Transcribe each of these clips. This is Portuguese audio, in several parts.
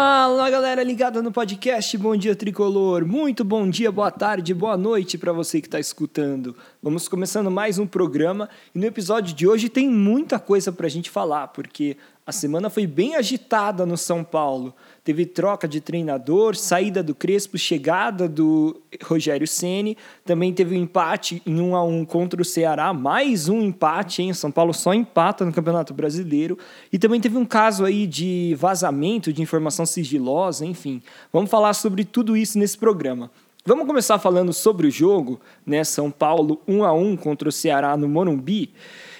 Fala galera ligada no podcast Bom Dia Tricolor. Muito bom dia, boa tarde, boa noite para você que está escutando. Vamos começando mais um programa e no episódio de hoje tem muita coisa para a gente falar, porque a semana foi bem agitada no São Paulo. Teve troca de treinador, saída do Crespo, chegada do Rogério Ceni. Também teve um empate em 1 a 1 contra o Ceará, mais um empate, hein? São Paulo só empata no Campeonato Brasileiro. E também teve um caso aí de vazamento de informação sigilosa, enfim. Vamos falar sobre tudo isso nesse programa. Vamos começar falando sobre o jogo, né? São Paulo 1 a 1 contra o Ceará no Morumbi.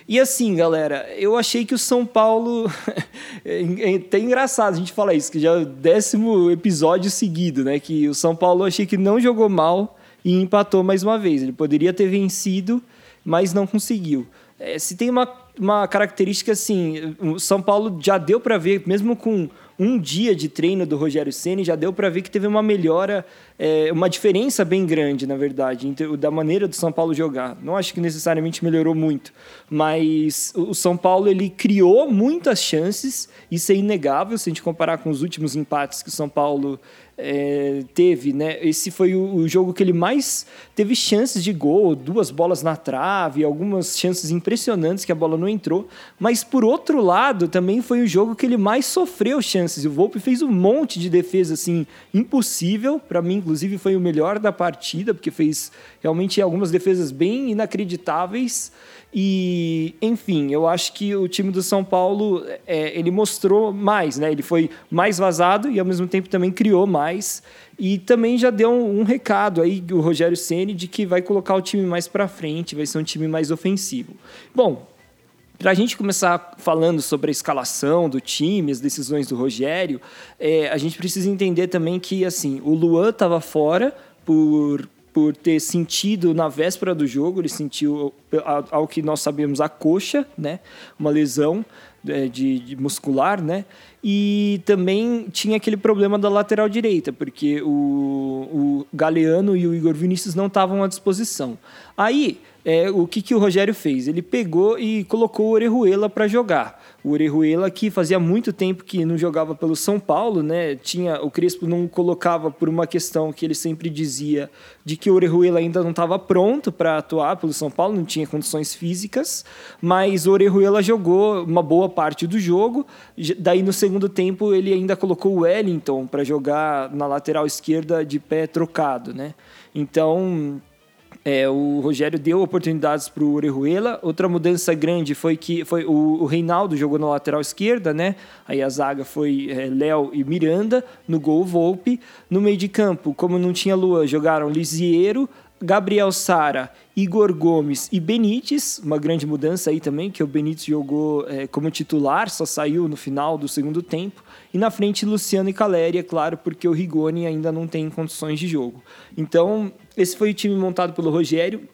E assim, galera, eu achei que o São Paulo. é até engraçado a gente falar isso, que já é o décimo episódio seguido, né? Que o São Paulo eu achei que não jogou mal e empatou mais uma vez. Ele poderia ter vencido, mas não conseguiu. É, se tem uma, uma característica assim, o São Paulo já deu para ver, mesmo com um dia de treino do Rogério Ceni já deu para ver que teve uma melhora, é, uma diferença bem grande, na verdade, da maneira do São Paulo jogar. Não acho que necessariamente melhorou muito, mas o São Paulo ele criou muitas chances, isso é inegável se a gente comparar com os últimos empates que o São Paulo é, teve, né? Esse foi o, o, jogo que ele mais teve chances de gol, duas bolas na trave, algumas chances impressionantes que a bola não entrou. Mas por outro lado, também foi o jogo que ele mais sofreu chances. O Volpe fez um monte de defesa assim impossível. Para mim, inclusive, foi o melhor da partida, porque fez realmente algumas defesas bem inacreditáveis. E, enfim, eu acho que o time do São Paulo é, ele mostrou mais, né? Ele foi mais vazado e ao mesmo tempo também criou mais. E também já deu um, um recado aí o Rogério Ceni de que vai colocar o time mais para frente, vai ser um time mais ofensivo. Bom, para a gente começar falando sobre a escalação do time, as decisões do Rogério, é, a gente precisa entender também que assim o Luan estava fora por por ter sentido na véspera do jogo, ele sentiu, ao que nós sabemos, a coxa, né? Uma lesão de, de, muscular, né? E também tinha aquele problema da lateral direita, porque o, o Galeano e o Igor Vinícius não estavam à disposição. Aí, é, o que, que o Rogério fez? Ele pegou e colocou o Orejuela para jogar. O Orejuela que fazia muito tempo que não jogava pelo São Paulo, né? Tinha o Crespo não colocava por uma questão que ele sempre dizia de que o Orejuela ainda não estava pronto para atuar pelo São Paulo, não tinha condições físicas, mas o Orejuela jogou uma boa parte do jogo. Daí no segundo tempo ele ainda colocou o Wellington para jogar na lateral esquerda de pé trocado, né? Então é, o Rogério deu oportunidades para o Orejuela. Outra mudança grande foi que foi o, o, Reinaldo jogou na lateral esquerda, né? Aí a zaga foi é, Léo e Miranda, no gol Volpe. No meio de campo, como não tinha Luan, jogaram Lisiero, Gabriel Sara, Igor Gomes e Benítez, uma grande mudança aí também, que o Benítez jogou é, como titular, só saiu no final do segundo tempo. E na frente, Luciano e Caleri, é claro, porque o Rigoni ainda não tem condições de jogo. Então, esse foi o time montado pelo Rogério.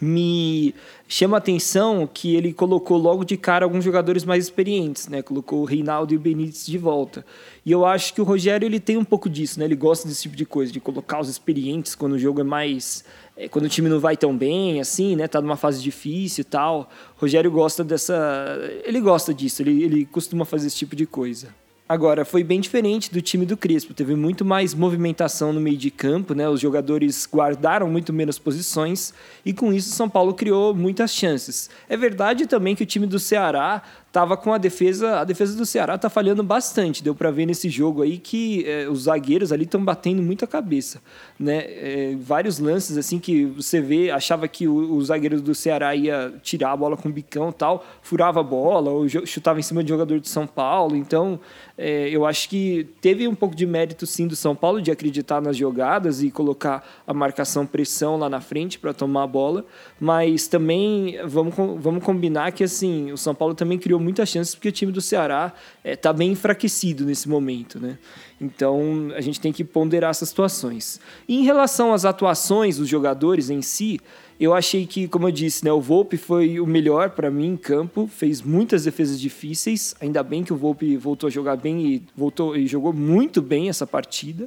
Me chama a atenção que ele colocou logo de cara alguns jogadores mais experientes, né? Colocou o Reinaldo e o Benítez de volta. E eu acho que o Rogério ele tem um pouco disso, né? Ele gosta desse tipo de coisa, de colocar os experientes quando o jogo é mais é, quando o time não vai tão bem, assim, né? Tá numa fase difícil e tal. O Rogério gosta dessa. Ele gosta disso, ele, ele costuma fazer esse tipo de coisa. Agora, foi bem diferente do time do Crespo. Teve muito mais movimentação no meio de campo, né? Os jogadores guardaram muito menos posições e com isso São Paulo criou muitas chances. É verdade também que o time do Ceará tava com a defesa, a defesa do Ceará tá falhando bastante. Deu para ver nesse jogo aí que é, os zagueiros ali estão batendo muito a cabeça, né? É, vários lances assim que você vê, achava que o, o, zagueiro do Ceará ia tirar a bola com o bicão, tal, furava a bola ou chutava em cima de jogador de São Paulo. Então, é, eu acho que teve um pouco de mérito sim do São Paulo de acreditar nas jogadas e colocar a marcação pressão lá na frente para tomar a bola, mas também vamos, vamos combinar que assim, o São Paulo também criou muitas chances porque o time do Ceará está é, bem enfraquecido nesse momento, né? Então a gente tem que ponderar essas situações. E em relação às atuações dos jogadores em si, eu achei que, como eu disse, né, o Volpe foi o melhor para mim em campo, fez muitas defesas difíceis. Ainda bem que o Volpe voltou a jogar bem e voltou e jogou muito bem essa partida.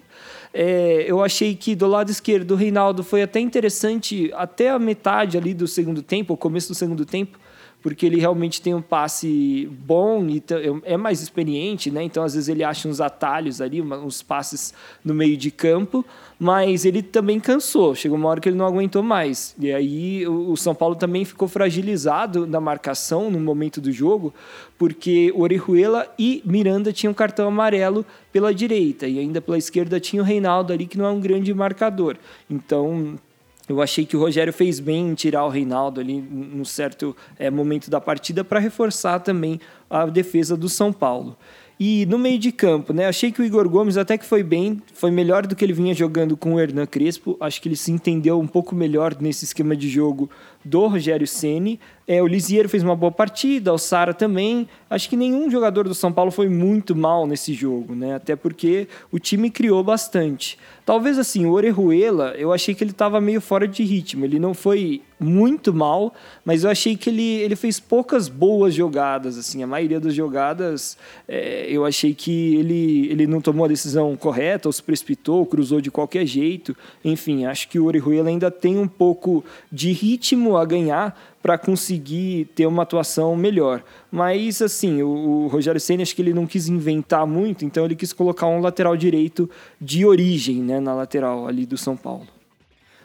É, eu achei que do lado esquerdo o Reinaldo foi até interessante até a metade ali do segundo tempo, o começo do segundo tempo, porque ele realmente tem um passe bom e é mais experiente, né? Então às vezes ele acha uns atalhos ali, uns passes no meio de campo, mas ele também cansou. Chegou uma hora que ele não aguentou mais. E aí o São Paulo também ficou fragilizado na marcação no momento do jogo, porque Orejuela e Miranda tinham cartão amarelo pela direita e ainda pela esquerda tinha o Reinaldo ali que não é um grande marcador. Então eu achei que o Rogério fez bem em tirar o Reinaldo ali num certo é, momento da partida para reforçar também a defesa do São Paulo. E no meio de campo, né? Achei que o Igor Gomes até que foi bem, foi melhor do que ele vinha jogando com o Hernan Crespo. Acho que ele se entendeu um pouco melhor nesse esquema de jogo do Rogério Ceni. É, o Lisieiro fez uma boa partida, o Sara também. Acho que nenhum jogador do São Paulo foi muito mal nesse jogo, né? Até porque o time criou bastante. Talvez assim, o Orejuela, eu achei que ele estava meio fora de ritmo. Ele não foi muito mal, mas eu achei que ele, ele fez poucas boas jogadas. Assim, a maioria das jogadas é, eu achei que ele, ele não tomou a decisão correta, ou se precipitou, cruzou de qualquer jeito. Enfim, acho que o Orejuela ainda tem um pouco de ritmo a ganhar para conseguir ter uma atuação melhor. Mas, assim, o, o Rogério Senna, acho que ele não quis inventar muito, então ele quis colocar um lateral direito de origem né, na lateral ali do São Paulo.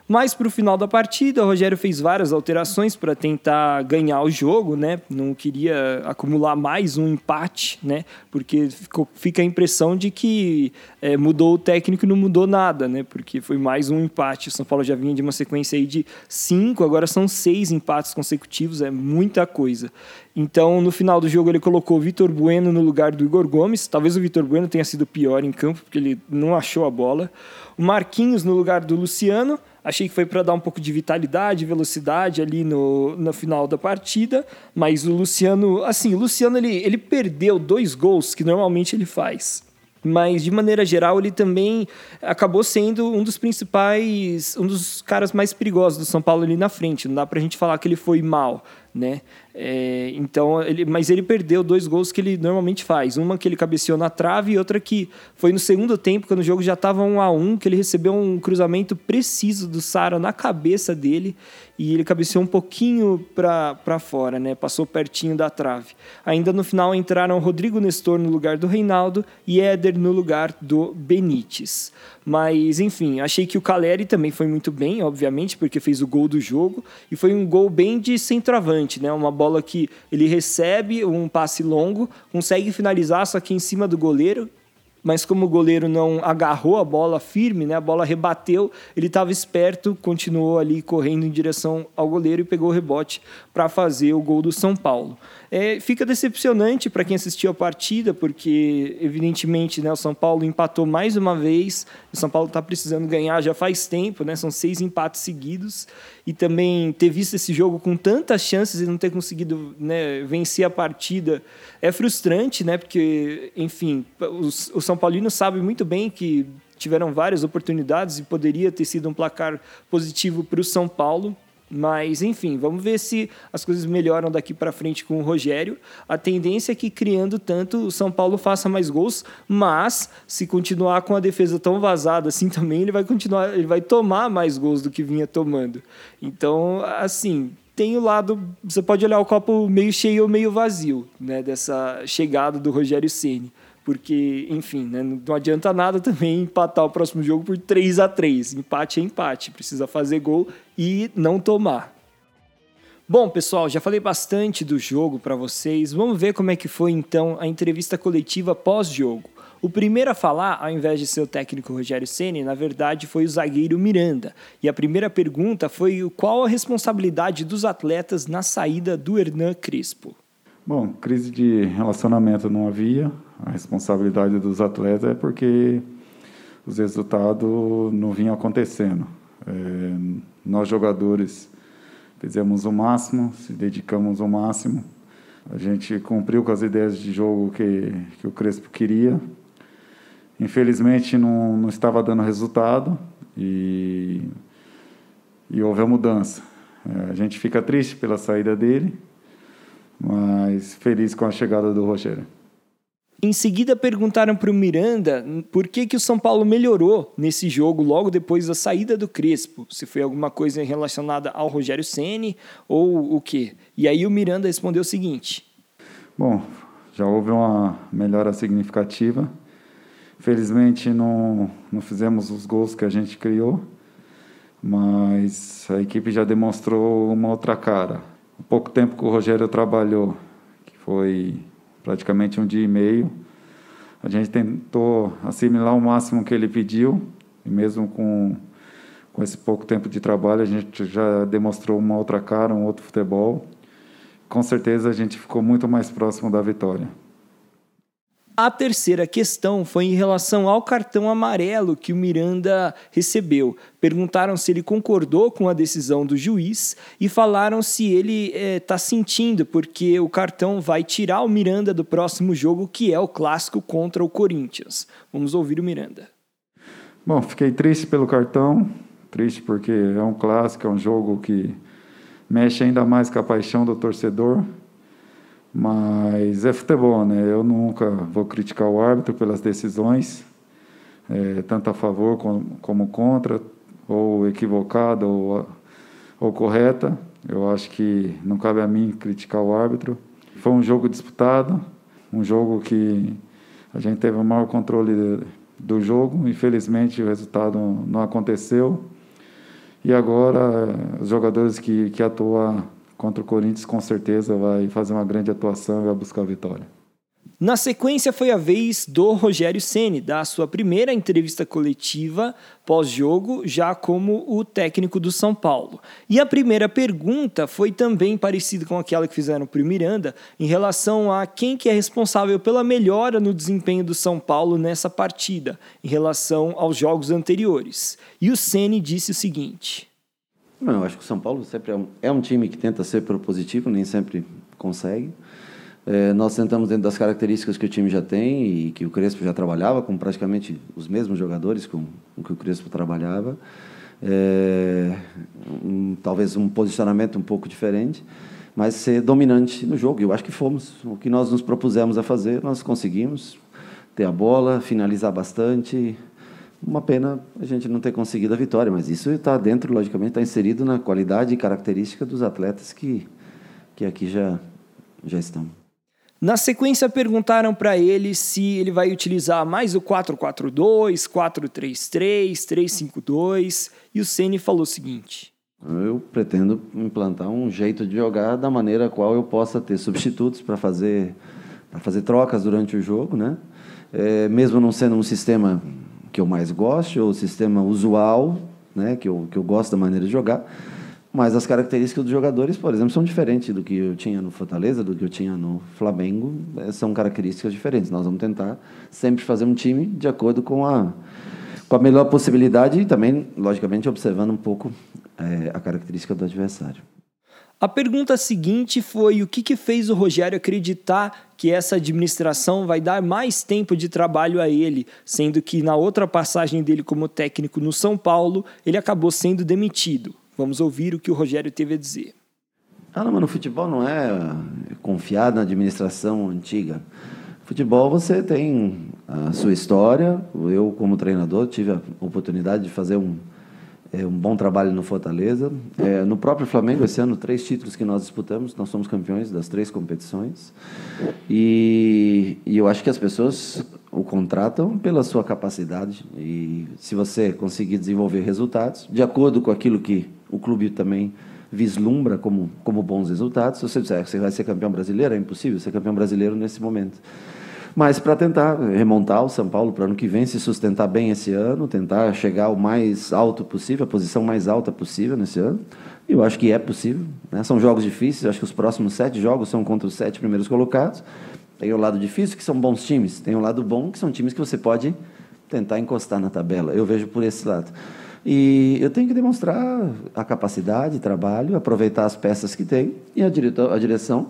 Mas para o final da partida, o Rogério fez várias alterações para tentar ganhar o jogo, né? Não queria acumular mais um empate, né? Porque ficou, fica a impressão de que é, mudou o técnico e não mudou nada, né? Porque foi mais um empate. O São Paulo já vinha de uma sequência aí de cinco, agora são seis empates consecutivos, é muita coisa. Então, no final do jogo, ele colocou o Vitor Bueno no lugar do Igor Gomes. Talvez o Vitor Bueno tenha sido pior em campo, porque ele não achou a bola. O Marquinhos no lugar do Luciano. Achei que foi para dar um pouco de vitalidade, velocidade ali no, no final da partida, mas o Luciano, assim, o Luciano ele, ele perdeu dois gols que normalmente ele faz. Mas de maneira geral, ele também acabou sendo um dos principais, um dos caras mais perigosos do São Paulo ali na frente. Não dá para a gente falar que ele foi mal, né? É, então, ele, mas ele perdeu dois gols que ele normalmente faz. Uma que ele cabeceou na trave e outra que foi no segundo tempo, quando o jogo já estava um a um, que ele recebeu um cruzamento preciso do Sara na cabeça dele e ele cabeceou um pouquinho para fora, né? Passou pertinho da trave. Ainda no final entraram Rodrigo Nestor no lugar do Reinaldo e Éder no lugar do Benítez. Mas, enfim, achei que o Caleri também foi muito bem, obviamente, porque fez o gol do jogo. E foi um gol bem de centroavante, né? Uma bola que ele recebe, um passe longo, consegue finalizar, só que em cima do goleiro mas como o goleiro não agarrou a bola firme, né, a bola rebateu, ele estava esperto, continuou ali correndo em direção ao goleiro e pegou o rebote para fazer o gol do São Paulo. É, fica decepcionante para quem assistiu a partida, porque, evidentemente, né, o São Paulo empatou mais uma vez. O São Paulo está precisando ganhar já faz tempo, né, são seis empates seguidos. E também ter visto esse jogo com tantas chances e não ter conseguido né, vencer a partida é frustrante, né, porque, enfim, o São Paulino sabe muito bem que tiveram várias oportunidades e poderia ter sido um placar positivo para o São Paulo. Mas, enfim, vamos ver se as coisas melhoram daqui para frente com o Rogério. A tendência é que, criando tanto, o São Paulo faça mais gols, mas se continuar com a defesa tão vazada assim também, ele vai continuar, ele vai tomar mais gols do que vinha tomando. Então, assim, tem o lado, você pode olhar o copo meio cheio ou meio vazio, né, dessa chegada do Rogério Ceni porque, enfim, né, não adianta nada também empatar o próximo jogo por 3 a 3 Empate é empate, precisa fazer gol e não tomar. Bom, pessoal, já falei bastante do jogo para vocês. Vamos ver como é que foi então a entrevista coletiva pós-jogo. O primeiro a falar, ao invés de ser o técnico Rogério Ceni, na verdade foi o zagueiro Miranda. E a primeira pergunta foi qual a responsabilidade dos atletas na saída do Hernan Crespo. Bom, crise de relacionamento não havia, a responsabilidade dos atletas é porque os resultados não vinham acontecendo. É, nós, jogadores, fizemos o máximo, se dedicamos o máximo. A gente cumpriu com as ideias de jogo que, que o Crespo queria. Infelizmente, não, não estava dando resultado e, e houve a mudança. É, a gente fica triste pela saída dele, mas feliz com a chegada do Rogério. Em seguida perguntaram para o Miranda por que, que o São Paulo melhorou nesse jogo logo depois da saída do Crespo. Se foi alguma coisa relacionada ao Rogério Ceni ou o quê? E aí o Miranda respondeu o seguinte: Bom, já houve uma melhora significativa. Felizmente não, não fizemos os gols que a gente criou, mas a equipe já demonstrou uma outra cara. O pouco tempo que o Rogério trabalhou, que foi praticamente um dia e meio, a gente tentou assimilar o máximo que ele pediu, e mesmo com, com esse pouco tempo de trabalho, a gente já demonstrou uma outra cara, um outro futebol. Com certeza a gente ficou muito mais próximo da vitória. A terceira questão foi em relação ao cartão amarelo que o Miranda recebeu. Perguntaram se ele concordou com a decisão do juiz e falaram se ele está eh, sentindo, porque o cartão vai tirar o Miranda do próximo jogo, que é o clássico contra o Corinthians. Vamos ouvir o Miranda. Bom, fiquei triste pelo cartão, triste porque é um clássico, é um jogo que mexe ainda mais com a paixão do torcedor. Mas é futebol, né? Eu nunca vou criticar o árbitro pelas decisões, é, tanto a favor como, contra, ou equivocada ou, ou correta. Eu acho que não cabe a mim criticar o árbitro. Foi um jogo disputado, um jogo que a gente teve o maior controle do jogo. Infelizmente, o resultado não aconteceu. E agora, os jogadores que, que atuam contra o Corinthians com certeza vai fazer uma grande atuação e vai buscar a vitória. Na sequência foi a vez do Rogério Ceni dar sua primeira entrevista coletiva pós-jogo, já como o técnico do São Paulo. E a primeira pergunta foi também parecida com aquela que fizeram para o Miranda, em relação a quem que é responsável pela melhora no desempenho do São Paulo nessa partida, em relação aos jogos anteriores. E o Ceni disse o seguinte: não, eu acho que o São Paulo sempre é um, é um time que tenta ser propositivo, nem sempre consegue. É, nós tentamos, dentro das características que o time já tem e que o Crespo já trabalhava, com praticamente os mesmos jogadores com, com que o Crespo trabalhava, é, um, talvez um posicionamento um pouco diferente, mas ser dominante no jogo. Eu acho que fomos. O que nós nos propusemos a fazer, nós conseguimos ter a bola, finalizar bastante, uma pena a gente não ter conseguido a vitória, mas isso está dentro, logicamente, está inserido na qualidade e característica dos atletas que, que aqui já, já estão. Na sequência, perguntaram para ele se ele vai utilizar mais o 4-4-2, 4-3-3, 3-5-2, e o Ceni falou o seguinte: Eu pretendo implantar um jeito de jogar da maneira qual eu possa ter substitutos para fazer, fazer trocas durante o jogo, né? É, mesmo não sendo um sistema que eu mais gosto, ou o sistema usual, né, que, eu, que eu gosto da maneira de jogar. Mas as características dos jogadores, por exemplo, são diferentes do que eu tinha no Fortaleza, do que eu tinha no Flamengo. É, são características diferentes. Nós vamos tentar sempre fazer um time de acordo com a, com a melhor possibilidade e também, logicamente, observando um pouco é, a característica do adversário. A pergunta seguinte foi o que, que fez o Rogério acreditar que essa administração vai dar mais tempo de trabalho a ele, sendo que na outra passagem dele como técnico no São Paulo, ele acabou sendo demitido. Vamos ouvir o que o Rogério teve a dizer. Ah, não, mas no futebol não é confiar na administração antiga. Futebol você tem a sua história. Eu, como treinador, tive a oportunidade de fazer um, é, um bom trabalho no Fortaleza. É, no próprio Flamengo, esse ano, três títulos que nós disputamos, nós somos campeões das três competições. E, e eu acho que as pessoas o contratam pela sua capacidade. E se você conseguir desenvolver resultados, de acordo com aquilo que o clube também vislumbra como, como bons resultados, se você disser que você vai ser campeão brasileiro, é impossível ser campeão brasileiro nesse momento mas para tentar remontar o São Paulo para o ano que vem, se sustentar bem esse ano, tentar chegar o mais alto possível, a posição mais alta possível nesse ano. Eu acho que é possível. Né? São jogos difíceis, acho que os próximos sete jogos são contra os sete primeiros colocados. Tem o lado difícil, que são bons times. Tem o lado bom, que são times que você pode tentar encostar na tabela. Eu vejo por esse lado. E eu tenho que demonstrar a capacidade, trabalho, aproveitar as peças que tem e a direção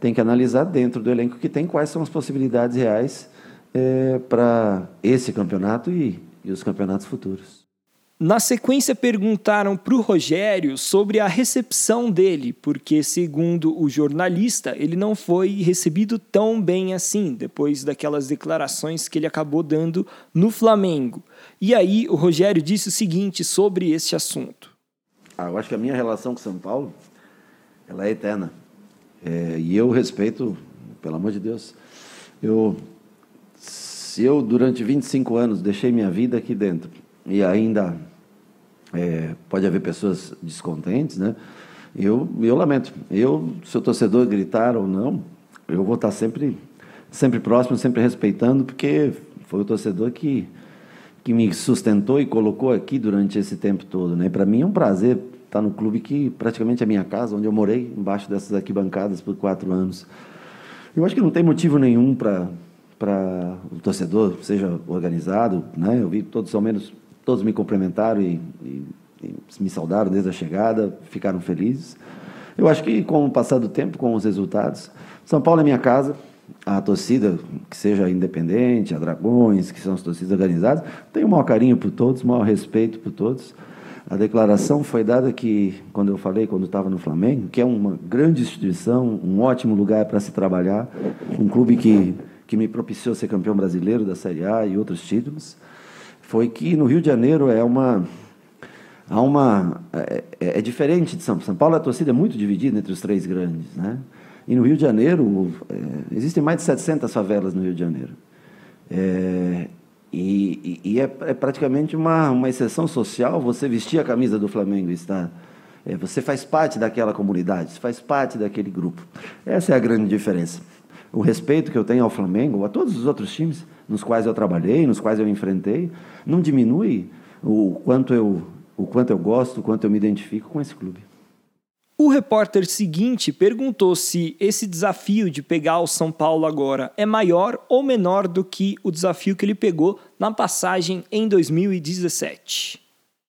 tem que analisar dentro do elenco que tem quais são as possibilidades reais é, para esse campeonato e, e os campeonatos futuros. Na sequência, perguntaram para o Rogério sobre a recepção dele, porque, segundo o jornalista, ele não foi recebido tão bem assim, depois daquelas declarações que ele acabou dando no Flamengo. E aí, o Rogério disse o seguinte sobre este assunto. Ah, eu acho que a minha relação com São Paulo ela é eterna. É, e eu respeito, pelo amor de Deus, eu, se eu, durante 25 anos, deixei minha vida aqui dentro e ainda é, pode haver pessoas descontentes, né? Eu, eu lamento. Eu, se o torcedor gritar ou não, eu vou estar sempre, sempre próximo, sempre respeitando, porque foi o torcedor que, que me sustentou e colocou aqui durante esse tempo todo, né? Para mim é um prazer estar no clube que praticamente é minha casa, onde eu morei, embaixo dessas arquibancadas por quatro anos. Eu acho que não tem motivo nenhum para o torcedor seja organizado, né? Eu vi todos ao menos Todos me cumprimentaram e, e, e, me saudaram desde a chegada, ficaram felizes. Eu acho que com o passar do tempo, com os resultados, São Paulo é minha casa, a torcida, que seja independente, a Dragões, que são as torcidas organizadas, tem o maior carinho por todos, o maior respeito por todos. A declaração foi dada que, quando eu falei, quando estava no Flamengo, que é uma grande instituição, um ótimo lugar para se trabalhar, um clube que, que me propiciou ser campeão brasileiro da Série A e outros títulos foi que no Rio de Janeiro é uma há uma é, é, é diferente de São Paulo. São Paulo a torcida é muito dividida entre os três grandes, né? E no Rio de Janeiro é, existem mais de 700 favelas no Rio de Janeiro. É, e, e é, é, praticamente uma, uma exceção social você vestir a camisa do Flamengo e estar. É, você faz parte daquela comunidade, você faz parte daquele grupo. Essa é a grande diferença. O respeito que eu tenho ao Flamengo, a todos os outros times, nos quais eu trabalhei, nos quais eu enfrentei, não diminui o quanto eu, o quanto eu gosto, o quanto eu me identifico com esse clube. O repórter seguinte perguntou se esse desafio de pegar o São Paulo agora é maior ou menor do que o desafio que ele pegou na passagem em 2017.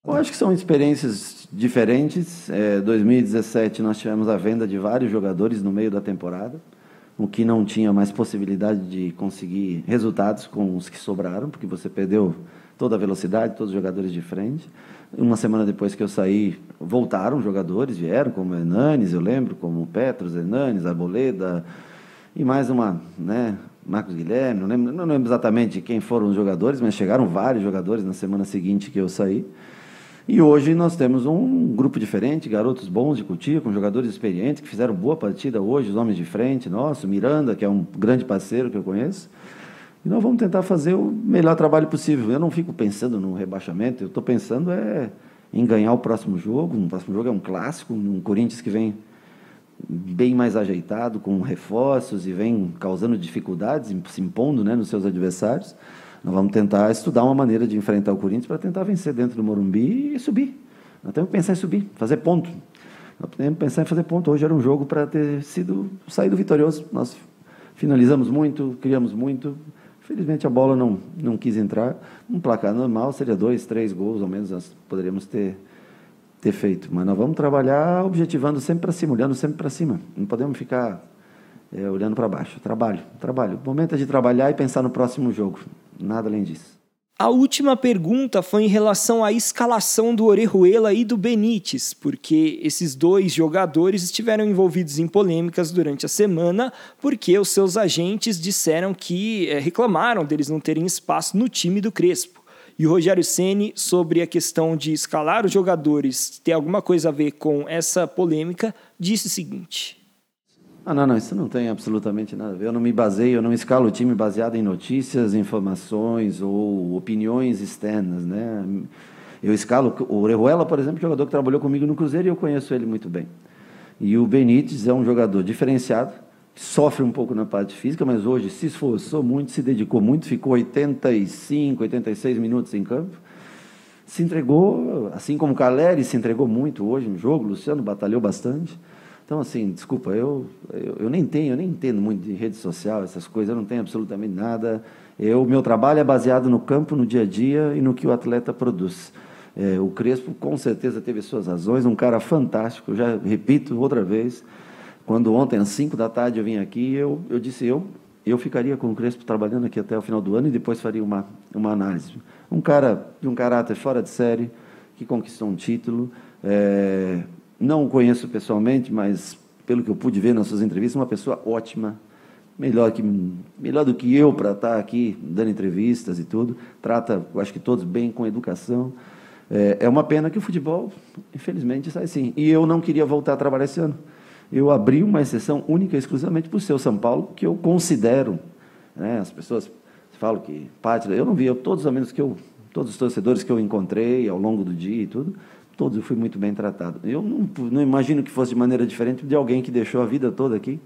Eu acho que são experiências diferentes. É, 2017 nós tivemos a venda de vários jogadores no meio da temporada o que não tinha mais possibilidade de conseguir resultados com os que sobraram, porque você perdeu toda a velocidade, todos os jogadores de frente. Uma semana depois que eu saí, voltaram jogadores, vieram, como Hernanes, eu lembro, como Petros, Hernanes, Arboleda, e mais uma, né, Marcos Guilherme, não lembro, não lembro exatamente quem foram os jogadores, mas chegaram vários jogadores na semana seguinte que eu saí. E hoje nós temos um grupo diferente, garotos bons de Cotia, com jogadores experientes, que fizeram boa partida hoje, os homens de frente, nosso, Miranda, que é um grande parceiro que eu conheço. E nós vamos tentar fazer o melhor trabalho possível. Eu não fico pensando no rebaixamento, eu estou pensando é em ganhar o próximo jogo. O próximo jogo é um clássico, um Corinthians que vem bem mais ajeitado, com reforços e vem causando dificuldades, se impondo né, nos seus adversários. Nós vamos tentar estudar uma maneira de enfrentar o Corinthians para tentar vencer dentro do Morumbi e subir. Nós temos que pensar em subir, fazer ponto. Nós temos que pensar em fazer ponto. Hoje era um jogo para ter sido saído vitorioso. Nós finalizamos muito, criamos muito. Felizmente a bola não, não quis entrar. Um placar normal seria dois, três gols, ao menos nós poderíamos ter, ter feito. Mas nós vamos trabalhar objetivando sempre para cima, olhando sempre para cima. Não podemos ficar é, olhando para baixo. Trabalho, trabalho. O momento é de trabalhar e pensar no próximo jogo. Nada além disso. A última pergunta foi em relação à escalação do Orejuela e do Benítez, porque esses dois jogadores estiveram envolvidos em polêmicas durante a semana, porque os seus agentes disseram que é, reclamaram deles não terem espaço no time do Crespo. E o Rogério Ceni sobre a questão de escalar os jogadores ter alguma coisa a ver com essa polêmica, disse o seguinte: ah, não, não, isso não tem absolutamente nada a ver. Eu não me baseio, eu não escalo o time baseado em notícias, informações ou opiniões externas, né? Eu escalo o Orejuela, por exemplo, jogador que trabalhou comigo no Cruzeiro e eu conheço ele muito bem. E o Benítez é um jogador diferenciado, sofre um pouco na parte física, mas hoje se esforçou muito, se dedicou muito, ficou 85, 86 minutos em campo. Se entregou, assim como o Caleri se entregou muito hoje no jogo, o Luciano batalhou bastante. Então, assim, desculpa, eu, eu, eu, nem tenho, eu nem entendo muito de rede social, essas coisas, eu não tenho absolutamente nada. O meu trabalho é baseado no campo, no dia a dia e no que o atleta produz. É, o Crespo, com certeza, teve suas razões, um cara fantástico, eu já repito outra vez. Quando ontem, às 5 da tarde, eu vim aqui, eu, eu disse, eu, eu ficaria com o Crespo trabalhando aqui até o final do ano e depois faria uma, uma análise. Um cara de um caráter fora de série, que conquistou um título. É, não o conheço pessoalmente, mas pelo que eu pude ver nas suas entrevistas, uma pessoa ótima, melhor, que, melhor do que eu para estar aqui dando entrevistas e tudo. Trata, acho que todos bem, com educação. É, é uma pena que o futebol, infelizmente, sai assim. E eu não queria voltar a trabalhar esse ano. Eu abri uma exceção única exclusivamente para o seu São Paulo, que eu considero, né, as pessoas falam que pátria, eu não vi, eu, todos os amigos que eu, todos os torcedores que eu encontrei ao longo do dia e tudo, todos eu fui muito bem tratado. Eu não, não imagino que fosse de maneira diferente de alguém que deixou a vida toda aqui,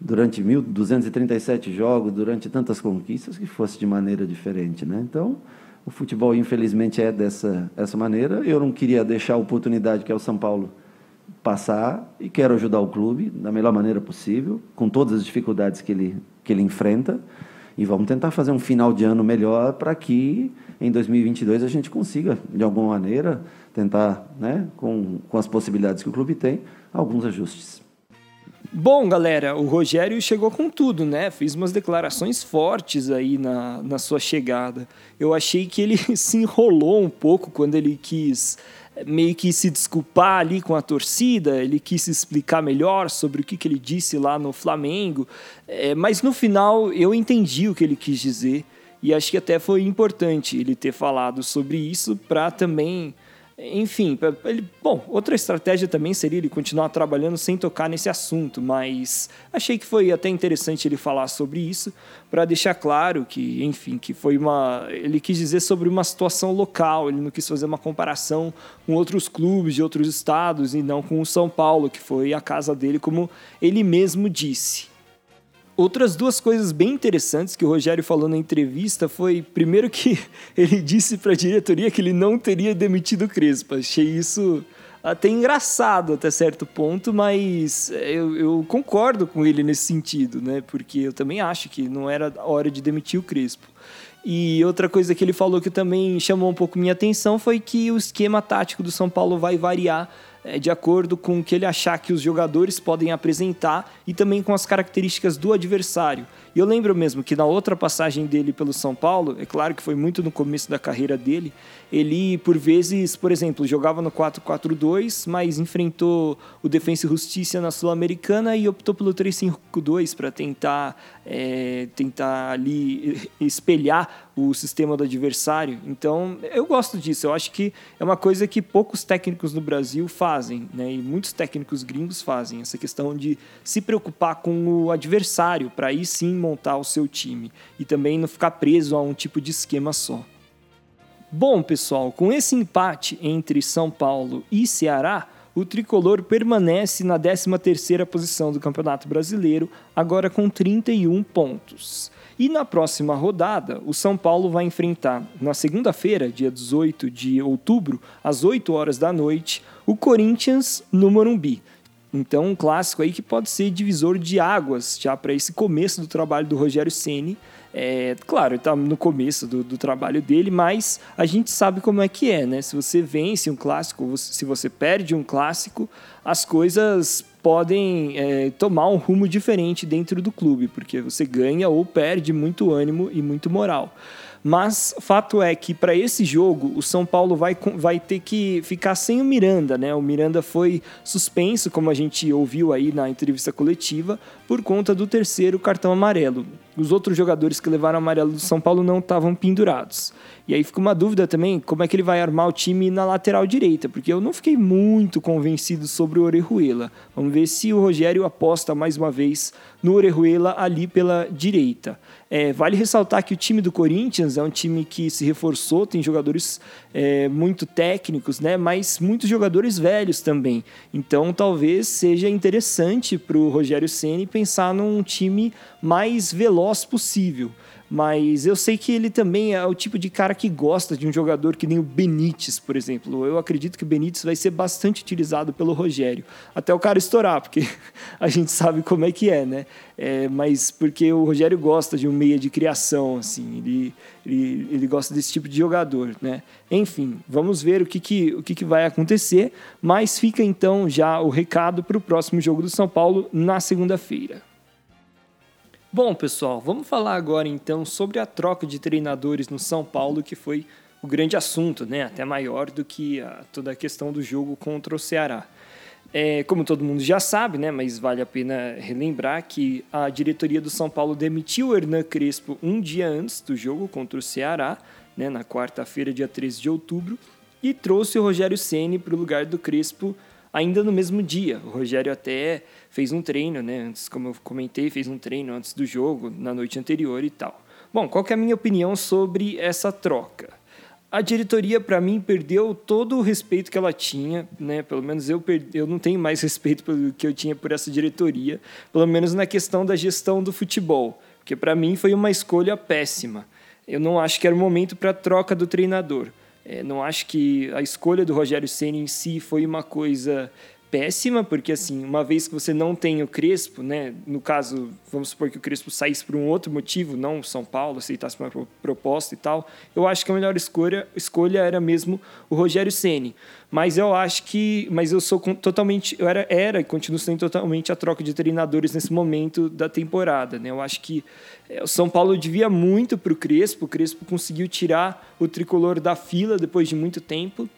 durante 1.237 jogos, durante tantas conquistas, que fosse de maneira diferente. Né? Então, o futebol, infelizmente, é dessa essa maneira. Eu não queria deixar a oportunidade que é o São Paulo passar e quero ajudar o clube da melhor maneira possível, com todas as dificuldades que ele, que ele enfrenta. E vamos tentar fazer um final de ano melhor para que em 2022 a gente consiga, de alguma maneira, tentar, né, com, com as possibilidades que o clube tem, alguns ajustes. Bom, galera, o Rogério chegou com tudo, né? Fez umas declarações fortes aí na, na sua chegada. Eu achei que ele se enrolou um pouco quando ele quis meio que se desculpar ali com a torcida, ele quis explicar melhor sobre o que, que ele disse lá no Flamengo, é, mas no final eu entendi o que ele quis dizer e acho que até foi importante ele ter falado sobre isso para também enfim, ele, bom, outra estratégia também seria ele continuar trabalhando sem tocar nesse assunto, mas achei que foi até interessante ele falar sobre isso para deixar claro que, enfim, que foi uma, ele quis dizer sobre uma situação local, ele não quis fazer uma comparação com outros clubes de outros estados e não com o São Paulo, que foi a casa dele, como ele mesmo disse. Outras duas coisas bem interessantes que o Rogério falou na entrevista foi, primeiro, que ele disse para a diretoria que ele não teria demitido o Crespo. Achei isso até engraçado até certo ponto, mas eu, eu, concordo com ele nesse sentido, né? Porque eu também acho que não era hora de demitir o Crespo. E outra coisa que ele falou que também chamou um pouco minha atenção foi que o esquema tático do São Paulo vai variar de acordo com o que ele achar que os jogadores podem apresentar e também com as características do adversário. E eu lembro mesmo que na outra passagem dele pelo São Paulo, é claro que foi muito no começo da carreira dele, ele por vezes, por exemplo, jogava no 4-4-2, mas enfrentou o Defensa e Justiça na Sul-Americana e optou pelo 3-5-2 para tentar, é, tentar ali espelhar o sistema do adversário. Então, eu gosto disso. Eu acho que é uma coisa que poucos técnicos no Brasil fazem, né? E muitos técnicos gringos fazem essa questão de se preocupar com o adversário para aí sim montar o seu time e também não ficar preso a um tipo de esquema só. Bom, pessoal, com esse empate entre São Paulo e Ceará, o tricolor permanece na 13ª posição do Campeonato Brasileiro, agora com 31 pontos. E na próxima rodada, o São Paulo vai enfrentar, na segunda-feira, dia 18 de outubro, às 8 horas da noite, o Corinthians no Morumbi. Então, um clássico aí que pode ser divisor de águas já para esse começo do trabalho do Rogério Ceni. É, claro, está no começo do, do, trabalho dele, mas a gente sabe como é que é, né? Se você vence um clássico, se você perde um clássico, as coisas podem é, tomar um rumo diferente dentro do clube, porque você ganha ou perde muito ânimo e muito moral. Mas fato é que para esse jogo o São Paulo vai, vai ter que ficar sem o Miranda, né? O Miranda foi suspenso, como a gente ouviu aí na entrevista coletiva, por conta do terceiro cartão amarelo. Os outros jogadores que levaram amarelo do São Paulo não estavam pendurados. E aí fica uma dúvida também como é que ele vai armar o time na lateral direita, porque eu não fiquei muito convencido sobre o Orejuela. Vamos ver se o Rogério aposta mais uma vez no Orejuela ali pela direita. É, vale ressaltar que o time do Corinthians é um time que se reforçou, tem jogadores é, muito técnicos, né? mas muitos jogadores velhos também. Então talvez seja interessante para o Rogério Ceni pensar num time mais veloz possível. Mas eu sei que ele também é o tipo de cara que gosta de um jogador que nem o Benítez, por exemplo. Eu acredito que o Benítez vai ser bastante utilizado pelo Rogério. Até o cara estourar, porque a gente sabe como é que é, né? É, mas porque o Rogério gosta de um meia de criação, assim. Ele, ele, ele gosta desse tipo de jogador, né? Enfim, vamos ver o que, que, o que, que vai acontecer. Mas fica então já o recado para o próximo jogo do São Paulo na segunda-feira. Bom, pessoal, vamos falar agora então sobre a troca de treinadores no São Paulo que foi o grande assunto, né? Até maior do que a, toda a questão do jogo contra o Ceará. É, como todo mundo já sabe, né, mas vale a pena relembrar que a diretoria do São Paulo demitiu o Hernan Crespo um dia antes do jogo contra o Ceará, né, na quarta-feira, dia 13 de outubro, e trouxe o Rogério Ceni para o lugar do Crespo ainda no mesmo dia. O Rogério até fez um treino, né, antes, como eu comentei, fez um treino antes do jogo, na noite anterior e tal. Bom, qual é a minha opinião sobre essa troca? a diretoria, para mim, perdeu todo o respeito que ela tinha, né? Pelo menos eu, perdi, eu não tenho mais respeito pelo que eu tinha por essa diretoria, pelo menos na questão da gestão do futebol, porque para mim foi uma escolha péssima. Eu não acho que era o momento para troca do treinador. É, não acho que a escolha do Rogério Ceni em si foi uma coisa péssima, porque assim, uma vez que você não tem o Crespo, né, no caso, vamos supor que o Crespo saísse por um outro motivo, não o São Paulo aceitasse uma proposta e tal, eu acho que a melhor escolha, escolha era mesmo o Rogério Ceni. Mas eu acho que, mas eu sou totalmente, eu era, era e continuo sendo totalmente a troca de treinadores nesse momento da temporada, né? Eu acho que é, o São Paulo devia muito para o Crespo, o Crespo conseguiu tirar o tricolor da fila depois de muito tempo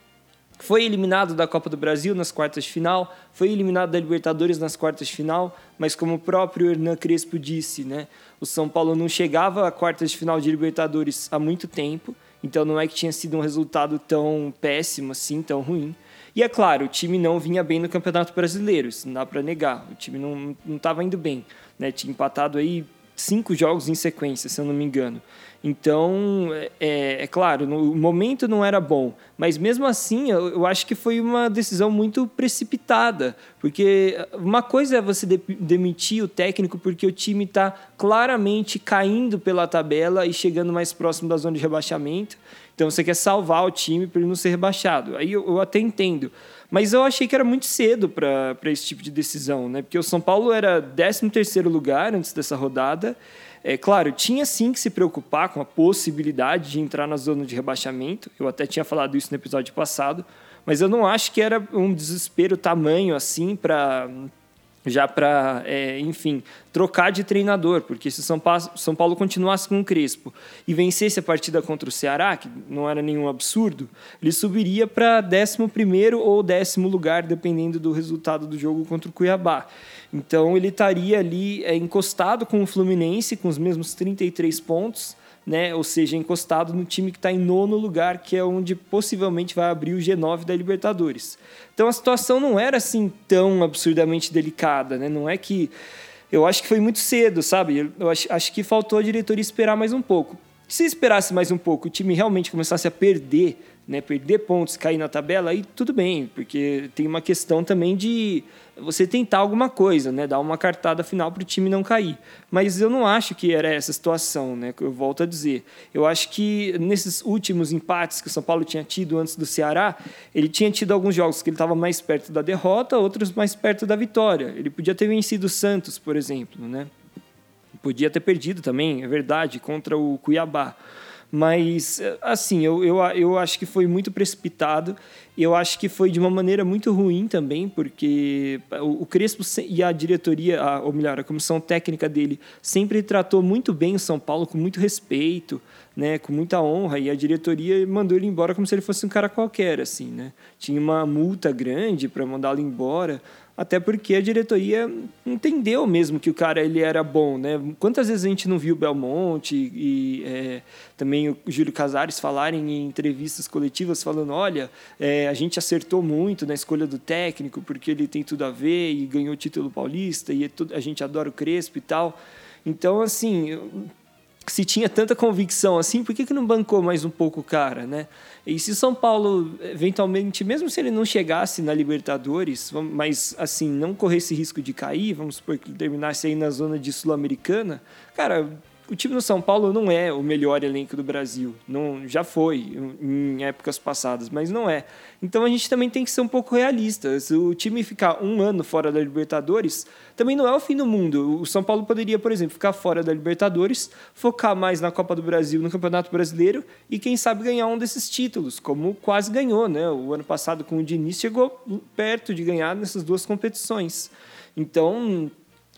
foi eliminado da Copa do Brasil nas quartas de final, foi eliminado da Libertadores nas quartas de final, mas como o próprio Hernan Crespo disse, né, o São Paulo não chegava à quartas de final de Libertadores há muito tempo, então não é que tinha sido um resultado tão péssimo assim, tão ruim. E é claro, o time não vinha bem no Campeonato Brasileiro, isso não dá para negar. O time não estava indo bem, né? Tinha empatado aí cinco jogos em sequência, se eu não me engano. Então, é, é, claro, no, o momento não era bom, mas mesmo assim eu, eu, acho que foi uma decisão muito precipitada, porque uma coisa é você de, demitir o técnico porque o time está claramente caindo pela tabela e chegando mais próximo da zona de rebaixamento, então você quer salvar o time para ele não ser rebaixado. Aí eu, eu até entendo. Mas eu achei que era muito cedo para esse tipo de decisão, né? Porque o São Paulo era 13 terceiro lugar antes dessa rodada é claro, tinha sim que se preocupar com a possibilidade de entrar na zona de rebaixamento. Eu até tinha falado isso no episódio passado, mas eu não acho que era um desespero tamanho assim para já para, é, enfim, trocar de treinador, porque se São Paulo, São Paulo continuasse com o Crespo e vencesse a partida contra o Ceará, que não era nenhum absurdo, ele subiria para 11 ou décimo lugar, dependendo do resultado do jogo contra o Cuiabá. Então ele estaria ali é, encostado com o Fluminense, com os mesmos 33 pontos, né? ou seja, encostado no time que está em nono lugar, que é onde possivelmente vai abrir o G9 da Libertadores. Então a situação não era assim tão absurdamente delicada, né? não é que. Eu acho que foi muito cedo, sabe? Eu acho, acho que faltou a diretoria esperar mais um pouco. Se esperasse mais um pouco, o time realmente começasse a perder né, perder pontos, cair na tabela, aí tudo bem, porque tem uma questão também de você tentar alguma coisa, né, dar uma cartada final para o time não cair. Mas eu não acho que era essa situação, né, que eu volto a dizer. Eu acho que nesses últimos empates que o São Paulo tinha tido antes do Ceará, ele tinha tido alguns jogos que ele estava mais perto da derrota, outros mais perto da vitória. Ele podia ter vencido o Santos, por exemplo, né? Podia ter perdido também, é verdade, contra o Cuiabá. Mas, assim, eu, eu, eu acho que foi muito precipitado. Eu acho que foi de uma maneira muito ruim também, porque o, o Crespo e a diretoria, a, ou melhor, a comissão técnica dele, sempre tratou muito bem o São Paulo, com muito respeito, né, com muita honra. E a diretoria mandou ele embora como se ele fosse um cara qualquer, assim, né? Tinha uma multa grande para mandá-lo embora até porque a diretoria entendeu mesmo que o cara ele era bom, né? Quantas vezes a gente não viu o Belmonte e é, também o Júlio Casares falarem em entrevistas coletivas falando, olha, é, a gente acertou muito na escolha do técnico porque ele tem tudo a ver e ganhou o título paulista e é a gente adora o Crespo e tal. Então, assim, se tinha tanta convicção assim, por que, que não bancou mais um pouco o cara, né? E se São Paulo, eventualmente, mesmo se ele não chegasse na Libertadores, mas assim, não corresse risco de cair, vamos supor que terminasse aí na zona de Sul-Americana, cara, o time do São Paulo não é o melhor elenco do Brasil. Não, já foi em épocas passadas, mas não é. Então a gente também tem que ser um pouco realista. Se o time ficar um ano fora da Libertadores, também não é o fim do mundo. O São Paulo poderia, por exemplo, ficar fora da Libertadores, focar mais na Copa do Brasil, no Campeonato Brasileiro e quem sabe ganhar um desses títulos, como quase ganhou, né? O ano passado com o Diniz chegou perto de ganhar nessas duas competições. Então,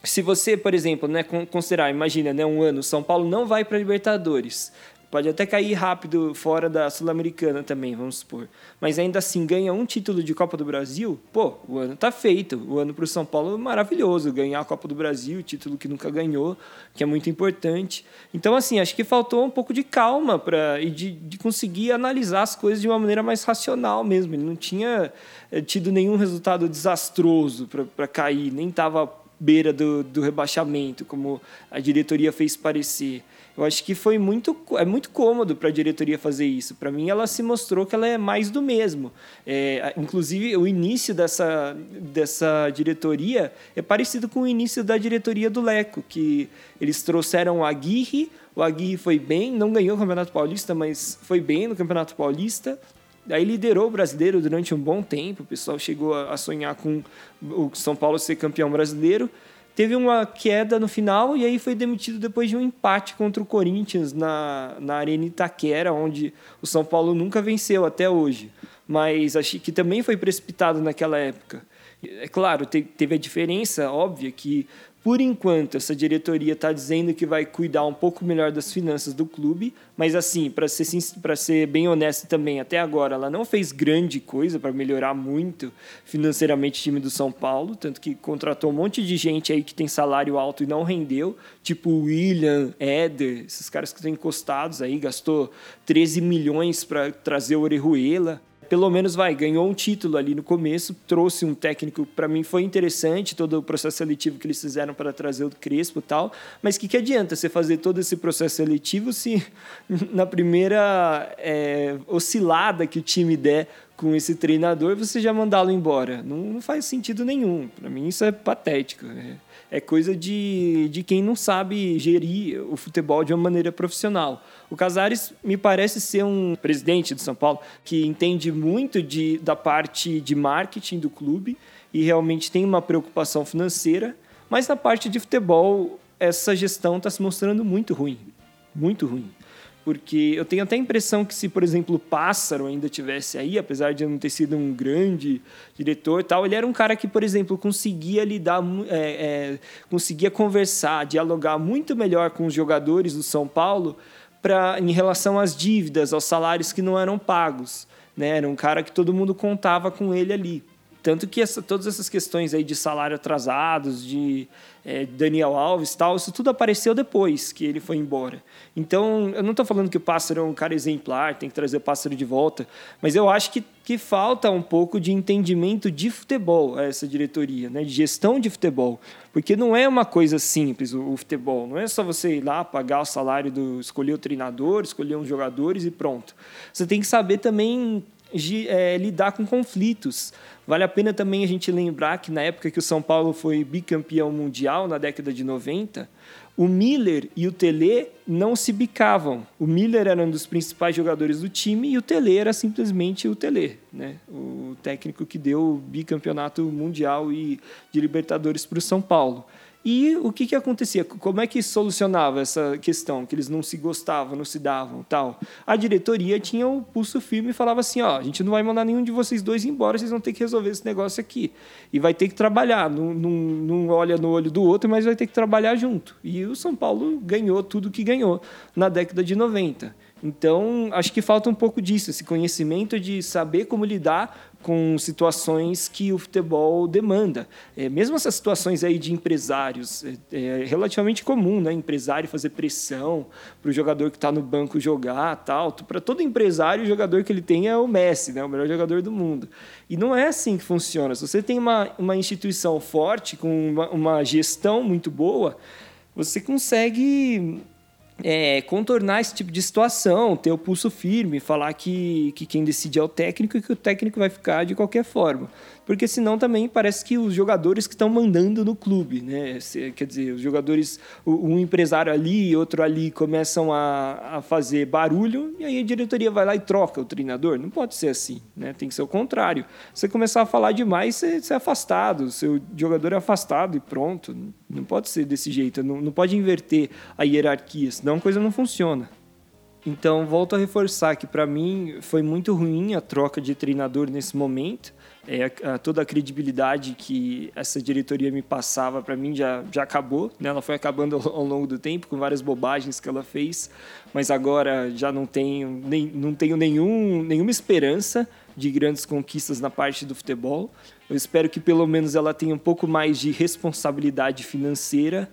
se você, por exemplo, né, considerar, imagina, né, um ano, São Paulo não vai para Libertadores, Pode até cair rápido fora da Sul-Americana também, vamos supor. Mas ainda assim ganha um título de Copa do Brasil, pô, o ano tá feito. O ano para o São Paulo é maravilhoso. Ganhar a Copa do Brasil, título que nunca ganhou, que é muito importante. Então, assim, acho que faltou um pouco de calma pra, e de, de conseguir analisar as coisas de uma maneira mais racional mesmo. Ele não tinha eh, tido nenhum resultado desastroso para cair, nem estava beira do, do rebaixamento, como a diretoria fez parecer. Eu acho que foi muito, é muito cômodo para a diretoria fazer isso. Para mim, ela se mostrou que ela é mais do mesmo. É, inclusive, o início dessa, dessa diretoria é parecido com o início da diretoria do Leco, que eles trouxeram o Aguirre, o Aguirre foi bem, não ganhou o Campeonato Paulista, mas foi bem no Campeonato Paulista. Aí liderou o brasileiro durante um bom tempo. O pessoal chegou a sonhar com o São Paulo ser campeão brasileiro teve uma queda no final e aí foi demitido depois de um empate contra o Corinthians na, na Arena Itaquera, onde o São Paulo nunca venceu até hoje. Mas achei que também foi precipitado naquela época. É claro, teve a diferença óbvia que por enquanto, essa diretoria está dizendo que vai cuidar um pouco melhor das finanças do clube, mas assim, para ser, ser bem honesto também, até agora ela não fez grande coisa para melhorar muito financeiramente o time do São Paulo, tanto que contratou um monte de gente aí que tem salário alto e não rendeu, tipo William, Éder, esses caras que estão encostados aí, gastou 13 milhões para trazer o Orejuela pelo menos vai, ganhou um título ali no começo, trouxe um técnico, para mim foi interessante todo o processo seletivo que eles fizeram para trazer o Crespo e tal, mas que, que adianta você fazer todo esse processo seletivo se na primeira é, oscilada que o time der com esse treinador você já mandá-lo embora? Não, não, faz sentido nenhum. Para mim isso é patético. É, é coisa de, de quem não sabe gerir o futebol de uma maneira profissional. O Casares me parece ser um presidente do São Paulo que entende muito de, da parte de marketing do clube e realmente tem uma preocupação financeira, mas na parte de futebol essa gestão está se mostrando muito ruim, muito ruim. Porque eu tenho até a impressão que se, por exemplo, o Pássaro ainda tivesse aí, apesar de não ter sido um grande diretor tal, ele era um cara que, por exemplo, conseguia lidar, é, é, conseguia conversar, dialogar muito melhor com os jogadores do São Paulo pra, em relação às dívidas, aos salários que não eram pagos. Né? Era um cara que todo mundo contava com ele ali. Tanto que essa, todas essas questões aí de salário atrasados, de é, Daniel Alves tal, isso tudo apareceu depois que ele foi embora. Então, eu não estou falando que o Pássaro é um cara exemplar, tem que trazer o Pássaro de volta, mas eu acho que, que falta um pouco de entendimento de futebol a essa diretoria, né, de gestão de futebol. Porque não é uma coisa simples o, o futebol, não é só você ir lá pagar o salário do. escolher o treinador, escolher uns jogadores e pronto. Você tem que saber também é, lidar com conflitos. Vale a pena também a gente lembrar que na época que o São Paulo foi bicampeão mundial, na década de 90, o Miller e o Tele não se bicavam. O Miller era um dos principais jogadores do time e o Tele era simplesmente o Tele, né? o técnico que deu o bicampeonato mundial e de Libertadores para o São Paulo. E o que, que acontecia? Como é que solucionava essa questão? Que eles não se gostavam, não se davam tal. A diretoria tinha o pulso firme e falava assim: ó, a gente não vai mandar nenhum de vocês dois embora, vocês vão ter que resolver esse negócio aqui. E vai ter que trabalhar. Não, não, não olha no olho do outro, mas vai ter que trabalhar junto. E o São Paulo ganhou tudo que ganhou na década de 90. Então, acho que falta um pouco disso, esse conhecimento de saber como lidar com situações que o futebol demanda. É, mesmo essas situações aí de empresários, é, é relativamente comum, né? Empresário fazer pressão para o jogador que está no banco jogar, tal. Para todo empresário, o jogador que ele tem é o Messi, né? O melhor jogador do mundo. E não é assim que funciona. Se você tem uma, uma instituição forte, com uma, uma gestão muito boa, você consegue é, contornar esse tipo de situação, ter o pulso firme, falar que, que quem decide é o técnico e que o técnico vai ficar de qualquer forma porque senão também parece que os jogadores que estão mandando no clube, né? Quer dizer, os jogadores, um empresário ali e outro ali começam a, a fazer barulho e aí a diretoria vai lá e troca o treinador. Não pode ser assim, né? Tem que ser o contrário. Você começar a falar demais, você, você é afastado, seu jogador é afastado e pronto. Não pode ser desse jeito, não, não pode inverter a hierarquia, senão a coisa não funciona. Então, volto a reforçar que para mim foi muito ruim a troca de treinador nesse momento. É, toda a credibilidade que essa diretoria me passava para mim já, já acabou, né? Ela foi acabando ao, ao, longo do tempo com várias bobagens que ela fez, mas agora já não tenho, nem, não tenho nenhum, nenhuma esperança de grandes conquistas na parte do futebol. Eu espero que pelo menos ela tenha um pouco mais de responsabilidade financeira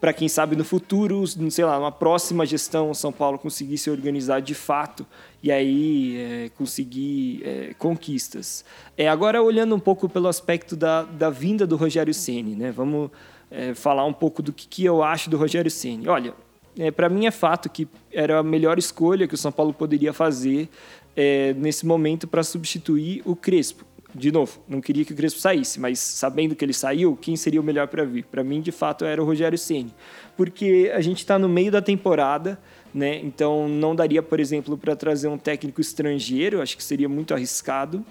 para quem sabe no futuro, sei lá, uma próxima gestão São Paulo conseguir se organizar de fato e aí é, conseguir é, conquistas. É, agora olhando um pouco pelo aspecto da, da vinda do Rogério Ceni, né? Vamos é, falar um pouco do que, que eu acho do Rogério Ceni. Olha, é, para mim é fato que era a melhor escolha que o São Paulo poderia fazer é, nesse momento para substituir o Crespo de novo, não queria que o Crespo saísse, mas sabendo que ele saiu, quem seria o melhor para vir? Para mim, de fato, era o Rogério Ceni, porque a gente está no meio da temporada, né? Então não daria, por exemplo, para trazer um técnico estrangeiro, acho que seria muito arriscado.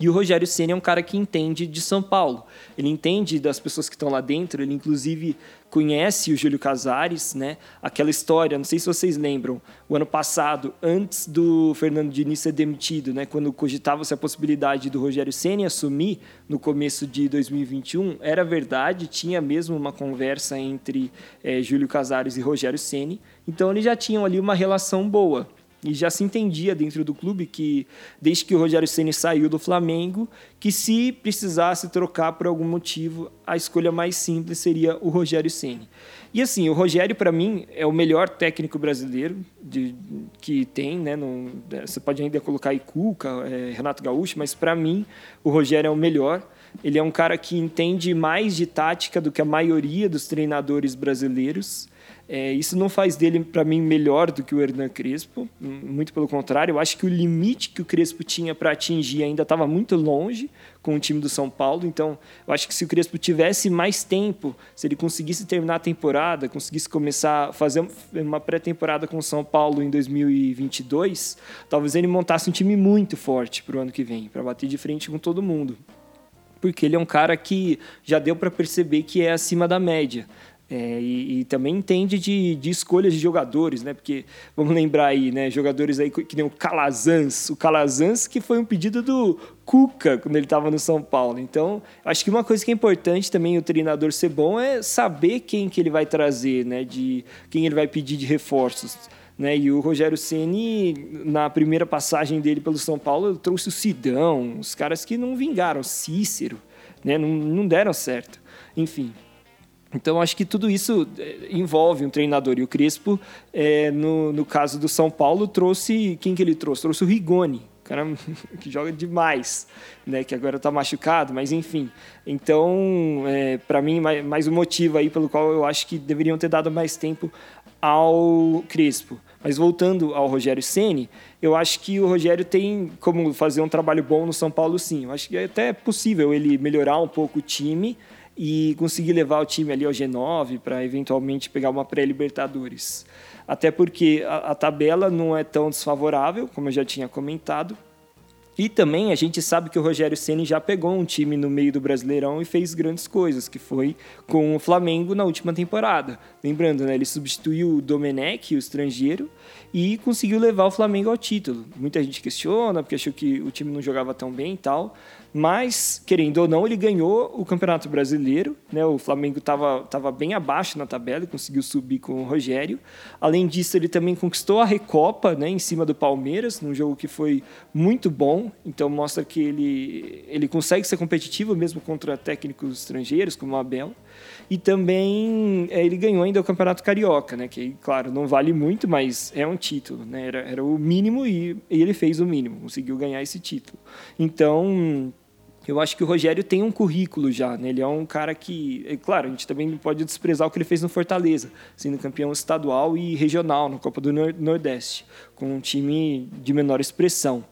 E o Rogério Ceni é um cara que entende de São Paulo. Ele entende das pessoas que estão lá dentro. Ele inclusive conhece o Júlio Casares, né? Aquela história, não sei se vocês lembram, o ano passado, antes do Fernando Diniz ser demitido, né? Quando cogitava-se a possibilidade do Rogério Ceni assumir no começo de 2021, era verdade, tinha mesmo uma conversa entre é, Júlio Casares e Rogério Ceni. Então eles já tinham ali uma relação boa. E já se entendia dentro do clube que, desde que o Rogério Ceni saiu do Flamengo, que se precisasse trocar por algum motivo, a escolha mais simples seria o Rogério Ceni. E assim, o Rogério para mim é o melhor técnico brasileiro de, que tem, né? Não, você pode ainda colocar aí Cuca, é, Renato Gaúcho, mas para mim o Rogério é o melhor. Ele é um cara que entende mais de tática do que a maioria dos treinadores brasileiros. É, isso não faz dele, para mim, melhor do que o Hernan Crespo, muito pelo contrário. Eu acho que o limite que o Crespo tinha para atingir ainda estava muito longe com o time do São Paulo. Então, eu acho que se o Crespo tivesse mais tempo, se ele conseguisse terminar a temporada, conseguisse começar a fazer uma pré-temporada com o São Paulo em 2022, talvez ele montasse um time muito forte para o ano que vem, para bater de frente com todo mundo porque ele é um cara que já deu para perceber que é acima da média. É, e, e, também entende de, de escolhas de jogadores, né? Porque vamos lembrar aí, né? Jogadores aí que nem o Calazans, o Calazans que foi um pedido do Cuca quando ele estava no São Paulo. Então, acho que uma coisa que é importante também o treinador ser bom é saber quem que ele vai trazer, né? De quem ele vai pedir de reforços. Né? E o Rogério Ceni na primeira passagem dele pelo São Paulo, trouxe o Sidão, os caras que não vingaram, Cícero, né? não, não deram certo. Enfim, então, acho que tudo isso eh, envolve um treinador. E o Crespo, é, no, no caso do São Paulo, trouxe. Quem que ele trouxe? Trouxe o Rigoni, cara que joga demais, né? Que agora está machucado, mas enfim. Então, é, para mim, mais, mais um motivo aí pelo qual eu acho que deveriam ter dado mais tempo ao Crespo. Mas voltando ao Rogério Ceni, eu acho que o Rogério tem como fazer um trabalho bom no São Paulo, sim. Eu acho que é até possível ele melhorar um pouco o time e conseguir levar o time ali ao G9 para eventualmente pegar uma pré-Libertadores. Até porque a, a, tabela não é tão desfavorável, como eu já tinha comentado. E também a gente sabe que o Rogério Ceni já pegou um time no meio do Brasileirão e fez grandes coisas, que foi com o Flamengo na última temporada. Lembrando, né, ele substituiu o Domenech, o estrangeiro, e conseguiu levar o Flamengo ao título. Muita gente questiona porque achou que o time não jogava tão bem e tal, mas, querendo ou não, ele ganhou o Campeonato Brasileiro. Né? O Flamengo estava tava bem abaixo na tabela e conseguiu subir com o Rogério. Além disso, ele também conquistou a Recopa né, em cima do Palmeiras, num jogo que foi muito bom. Então, mostra que ele, ele consegue ser competitivo mesmo contra técnicos estrangeiros, como o Abel. E também é, ele ganhou ainda o Campeonato Carioca, né? que, claro, não vale muito, mas é um título. Né? Era, era o mínimo e, e ele fez o mínimo, conseguiu ganhar esse título. Então eu acho que o Rogério tem um currículo já, né? Ele é um cara que, é, claro, a gente também não pode desprezar o que ele fez no Fortaleza, sendo campeão estadual e regional na Copa do Nordeste, com um time de menor expressão.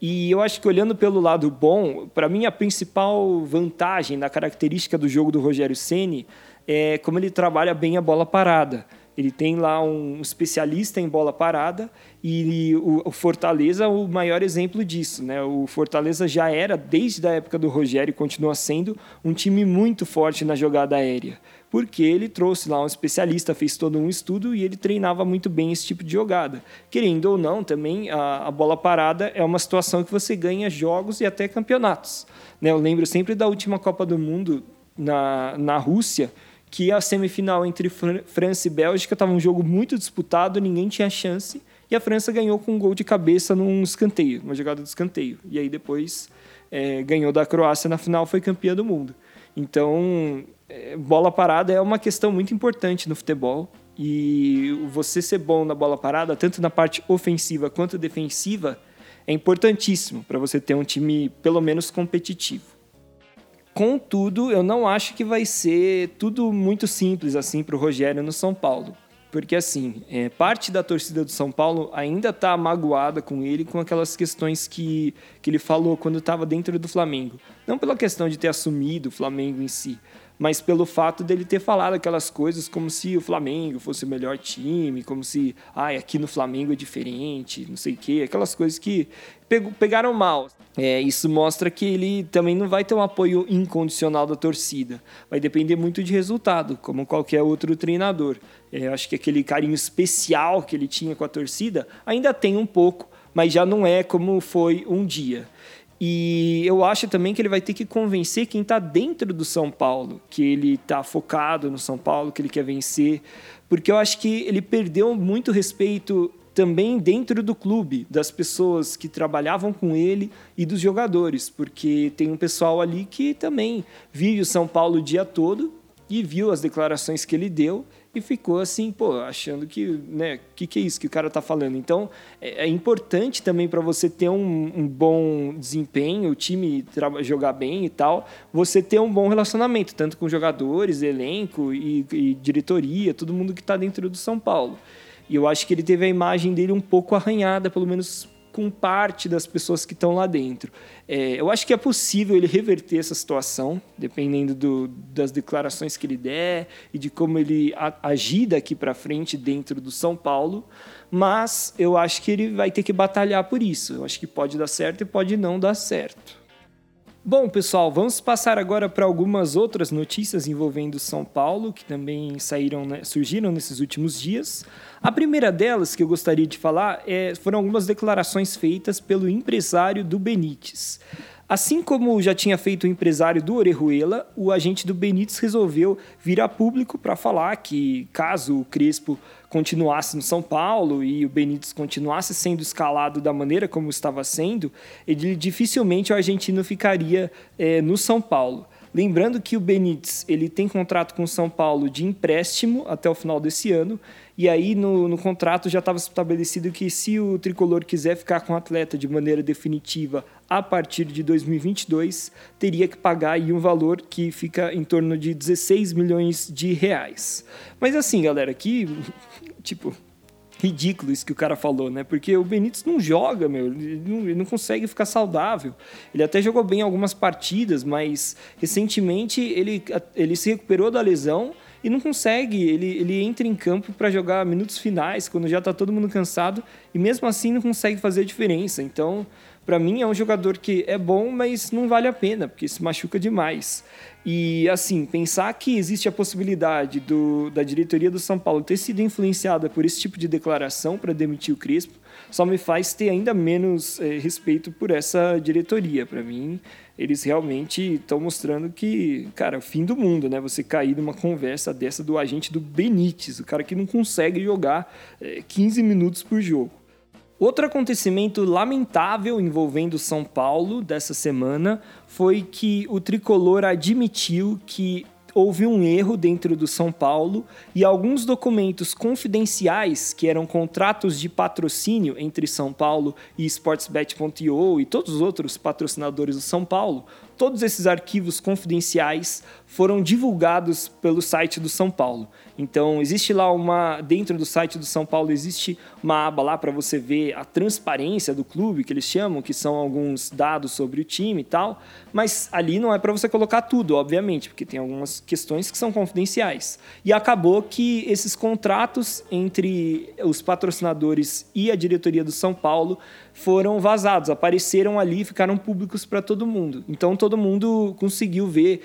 E eu acho que olhando pelo lado bom, para mim a principal vantagem da característica do jogo do Rogério Ceni é como ele trabalha bem a bola parada. Ele tem lá um especialista em bola parada e o, Fortaleza o maior exemplo disso, né? O Fortaleza já era desde a época do Rogério e continua sendo um time muito forte na jogada aérea, porque ele trouxe lá um especialista, fez todo um estudo e ele treinava muito bem esse tipo de jogada. Querendo ou não, também a, a bola parada é uma situação que você ganha jogos e até campeonatos. Né? Eu lembro sempre da última Copa do Mundo na, na Rússia que a semifinal entre França e Bélgica estava um jogo muito disputado, ninguém tinha chance, e a França ganhou com um gol de cabeça num escanteio, uma jogada de escanteio. E aí depois é, ganhou da Croácia na final, foi campeã do mundo. Então, é, bola parada é uma questão muito importante no futebol. E você ser bom na bola parada, tanto na parte ofensiva quanto defensiva, é importantíssimo para você ter um time pelo menos competitivo. Contudo, eu não acho que vai ser tudo muito simples assim para o Rogério no São Paulo. Porque, assim, é, parte da torcida do São Paulo ainda está magoada com ele, com aquelas questões que, que ele falou quando estava dentro do Flamengo. Não pela questão de ter assumido o Flamengo em si, mas pelo fato dele ter falado aquelas coisas como se o Flamengo fosse o melhor time, como se, ah, aqui no Flamengo é diferente, não sei o quê, aquelas coisas que pegaram mal. É, isso mostra que ele também não vai ter um apoio incondicional da torcida. Vai depender muito de resultado, como qualquer outro treinador. É, acho que aquele carinho especial que ele tinha com a torcida ainda tem um pouco, mas já não é como foi um dia. E eu acho também que ele vai ter que convencer quem está dentro do São Paulo, que ele está focado no São Paulo, que ele quer vencer, porque eu acho que ele perdeu muito respeito também dentro do clube, das pessoas que trabalhavam com ele e dos jogadores, porque tem um pessoal ali que também vive o São Paulo o dia todo e viu as declarações que ele deu e ficou assim, pô, achando que, né, que que é isso que o cara tá falando. Então, é, é importante também para você ter um, um, bom desempenho, o time jogar bem e tal, você ter um bom relacionamento, tanto com jogadores, elenco e, e diretoria, todo mundo que está dentro do São Paulo. E eu acho que ele teve a imagem dele um pouco arranhada, pelo menos com parte das pessoas que estão lá dentro. É, eu acho que é possível ele reverter essa situação, dependendo do, das declarações que ele der e de como ele agir daqui para frente dentro do São Paulo, mas eu acho que ele vai ter que batalhar por isso. Eu acho que pode dar certo e pode não dar certo. Bom, pessoal, vamos passar agora para algumas outras notícias envolvendo São Paulo, que também saíram, né, surgiram nesses últimos dias. A primeira delas que eu gostaria de falar é, foram algumas declarações feitas pelo empresário do Benítez. Assim como já tinha feito o empresário do Orejuela, o agente do Benítez resolveu vir a público para falar que, caso o Crespo continuasse no São Paulo e o Benítez continuasse sendo escalado da maneira como estava sendo, ele dificilmente o argentino ficaria é, no São Paulo. Lembrando que o Benítez ele tem contrato com o São Paulo de empréstimo até o final desse ano, e aí no, no contrato já estava estabelecido que se o tricolor quiser ficar com o atleta de maneira definitiva a partir de 2022, teria que pagar aí um valor que fica em torno de 16 milhões de reais. Mas assim, galera, que tipo, ridículo isso que o cara falou, né? Porque o Benítez não joga, meu, ele não, ele não, consegue ficar saudável. Ele até jogou bem algumas partidas, mas recentemente ele, ele se recuperou da lesão e não consegue. Ele, ele entra em campo para jogar minutos finais, quando já está todo mundo cansado, e mesmo assim não consegue fazer a diferença. Então, para mim, é um jogador que é bom, mas não vale a pena, porque se machuca demais. E, assim, pensar que existe a possibilidade do, da diretoria do São Paulo ter sido influenciada por esse tipo de declaração para demitir o Crespo só me faz ter ainda menos é, respeito por essa diretoria. Para mim, eles realmente estão mostrando que, cara, é o fim do mundo, né? Você cair numa conversa dessa do agente do Benítez, o cara que não consegue jogar é, 15 minutos por jogo. Outro acontecimento lamentável envolvendo São Paulo dessa semana foi que o tricolor admitiu que houve um erro dentro do São Paulo e alguns documentos confidenciais, que eram contratos de patrocínio entre São Paulo e Sportsbet.io e todos os outros patrocinadores do São Paulo, todos esses arquivos confidenciais foram divulgados pelo site do São Paulo. Então, existe lá uma. Dentro do site do São Paulo, existe uma aba lá para você ver a transparência do clube, que eles chamam, que são alguns dados sobre o time e tal. Mas ali não é para você colocar tudo, obviamente, porque tem algumas questões que são confidenciais. E acabou que esses contratos entre os patrocinadores e a diretoria do São Paulo foram vazados, apareceram ali ficaram públicos para todo mundo. Então todo mundo conseguiu ver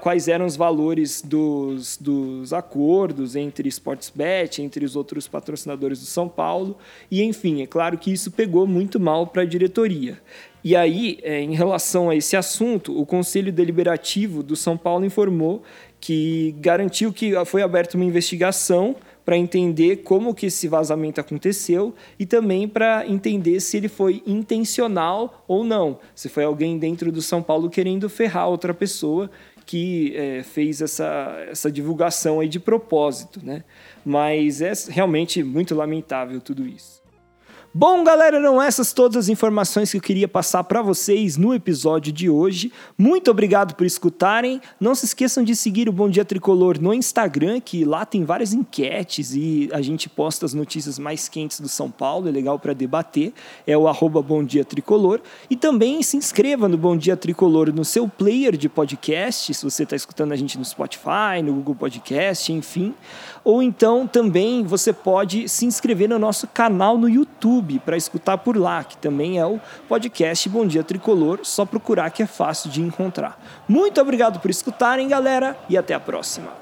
quais eram os valores dos, dos acordos entre Sportsbet, entre os outros patrocinadores do São Paulo. E enfim, é claro que isso pegou muito mal para a diretoria. E aí, é, em relação a esse assunto, o Conselho Deliberativo do São Paulo informou que garantiu que foi aberta uma investigação para entender como que esse vazamento aconteceu e também para entender se ele foi intencional ou não, se foi alguém dentro do São Paulo querendo ferrar outra pessoa que é, fez essa, essa divulgação aí de propósito, né? Mas é realmente muito lamentável tudo isso. Bom, galera, eram essas todas as informações que eu queria passar para vocês no episódio de hoje. Muito obrigado por escutarem. Não se esqueçam de seguir o Bom Dia Tricolor no Instagram, que lá tem várias enquetes e a gente posta as notícias mais quentes do São Paulo, é legal para debater. É o arroba Bom Dia Tricolor. E também se inscreva no Bom Dia Tricolor no seu player de podcast, se você está escutando a gente no Spotify, no Google Podcast, enfim. Ou então também você pode se inscrever no nosso canal no YouTube para escutar por lá, que também é o podcast Bom Dia Tricolor, só procurar que é fácil de encontrar. Muito obrigado por escutarem, galera, e até a próxima.